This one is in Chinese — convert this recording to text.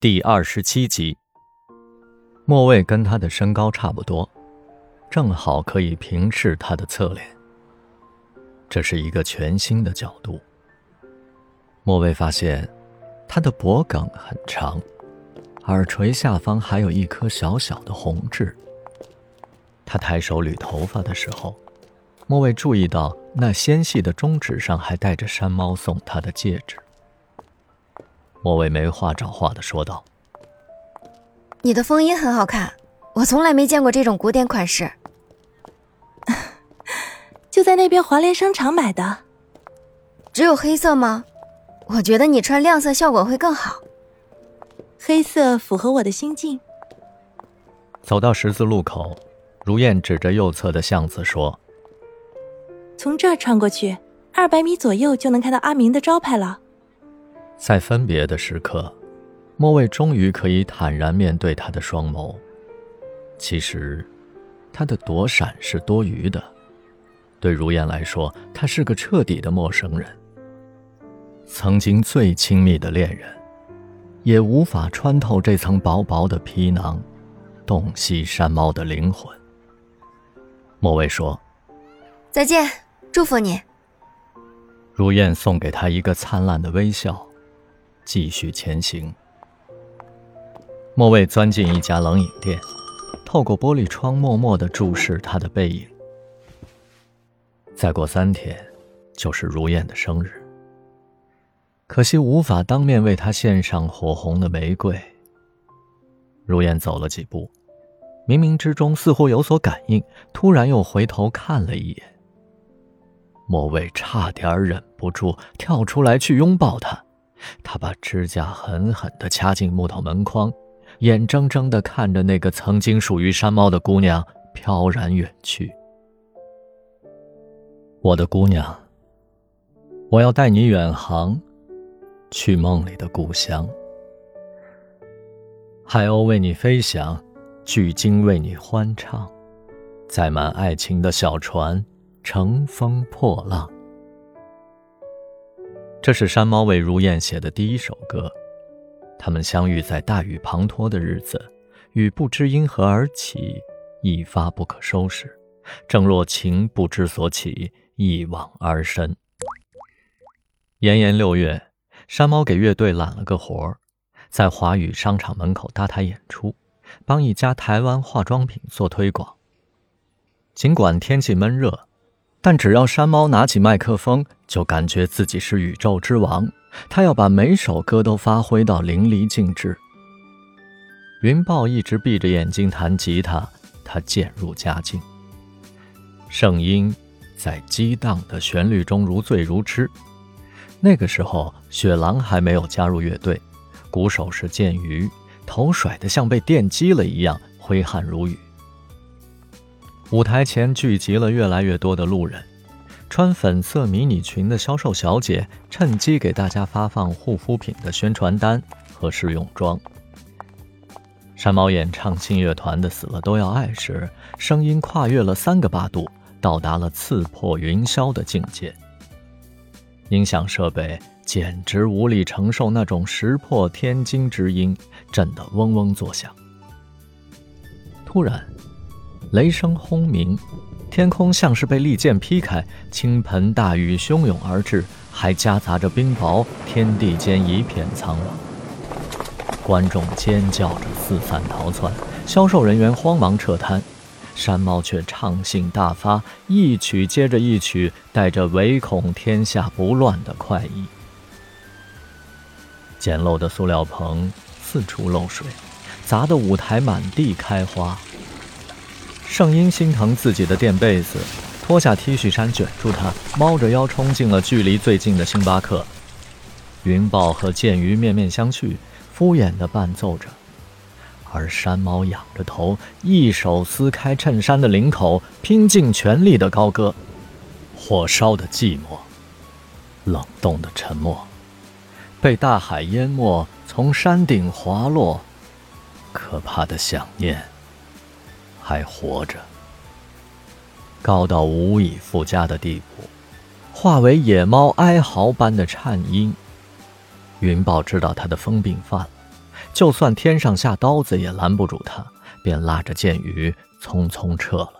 第二十七集，莫卫跟他的身高差不多，正好可以平视他的侧脸。这是一个全新的角度。莫卫发现，他的脖梗很长，耳垂下方还有一颗小小的红痣。他抬手捋头发的时候，莫卫注意到那纤细的中指上还戴着山猫送他的戒指。莫卫没话找话的说道：“你的风衣很好看，我从来没见过这种古典款式。就在那边华联商场买的。只有黑色吗？我觉得你穿亮色效果会更好。黑色符合我的心境。”走到十字路口，如燕指着右侧的巷子说：“从这儿穿过去，二百米左右就能看到阿明的招牌了。”在分别的时刻，莫卫终于可以坦然面对他的双眸。其实，他的躲闪是多余的。对如燕来说，他是个彻底的陌生人。曾经最亲密的恋人，也无法穿透这层薄薄的皮囊，洞悉山猫的灵魂。莫卫说：“再见，祝福你。”如燕送给他一个灿烂的微笑。继续前行。莫卫钻进一家冷饮店，透过玻璃窗默默的注视他的背影。再过三天，就是如燕的生日。可惜无法当面为他献上火红的玫瑰。如燕走了几步，冥冥之中似乎有所感应，突然又回头看了一眼。莫卫差点忍不住跳出来去拥抱她。他把指甲狠狠地掐进木头门框，眼睁睁地看着那个曾经属于山猫的姑娘飘然远去。我的姑娘，我要带你远航，去梦里的故乡。海鸥为你飞翔，巨鲸为你欢唱，载满爱情的小船乘风破浪。这是山猫为如燕写的第一首歌。他们相遇在大雨滂沱的日子，雨不知因何而起，一发不可收拾，正若情不知所起，一往而深。炎炎六月，山猫给乐队揽了个活儿，在华宇商场门口搭台演出，帮一家台湾化妆品做推广。尽管天气闷热。但只要山猫拿起麦克风，就感觉自己是宇宙之王。他要把每首歌都发挥到淋漓尽致。云豹一直闭着眼睛弹吉他，他渐入佳境。圣音在激荡的旋律中如醉如痴。那个时候，雪狼还没有加入乐队，鼓手是剑鱼，头甩得像被电击了一样，挥汗如雨。舞台前聚集了越来越多的路人，穿粉色迷你裙的销售小姐趁机给大家发放护肤品的宣传单和试用装。山猫演唱信乐团的《死了都要爱》时，声音跨越了三个八度，到达了刺破云霄的境界。音响设备简直无力承受那种石破天惊之音，震得嗡嗡作响。突然。雷声轰鸣，天空像是被利剑劈开，倾盆大雨汹涌而至，还夹杂着冰雹，天地间一片苍茫。观众尖叫着四散逃窜，销售人员慌忙撤摊，山猫却畅兴大发，一曲接着一曲，带着唯恐天下不乱的快意。简陋的塑料棚四处漏水，砸得舞台满地开花。圣婴心疼自己的垫被子，脱下 T 恤衫卷住它，猫着腰冲进了距离最近的星巴克。云豹和剑鱼面面相觑，敷衍地伴奏着，而山猫仰着头，一手撕开衬衫的领口，拼尽全力地高歌。火烧的寂寞，冷冻的沉默，被大海淹没，从山顶滑落，可怕的想念。还活着，高到无以复加的地步，化为野猫哀嚎般的颤音。云豹知道他的疯病犯了，就算天上下刀子也拦不住他，便拉着剑鱼匆匆撤了。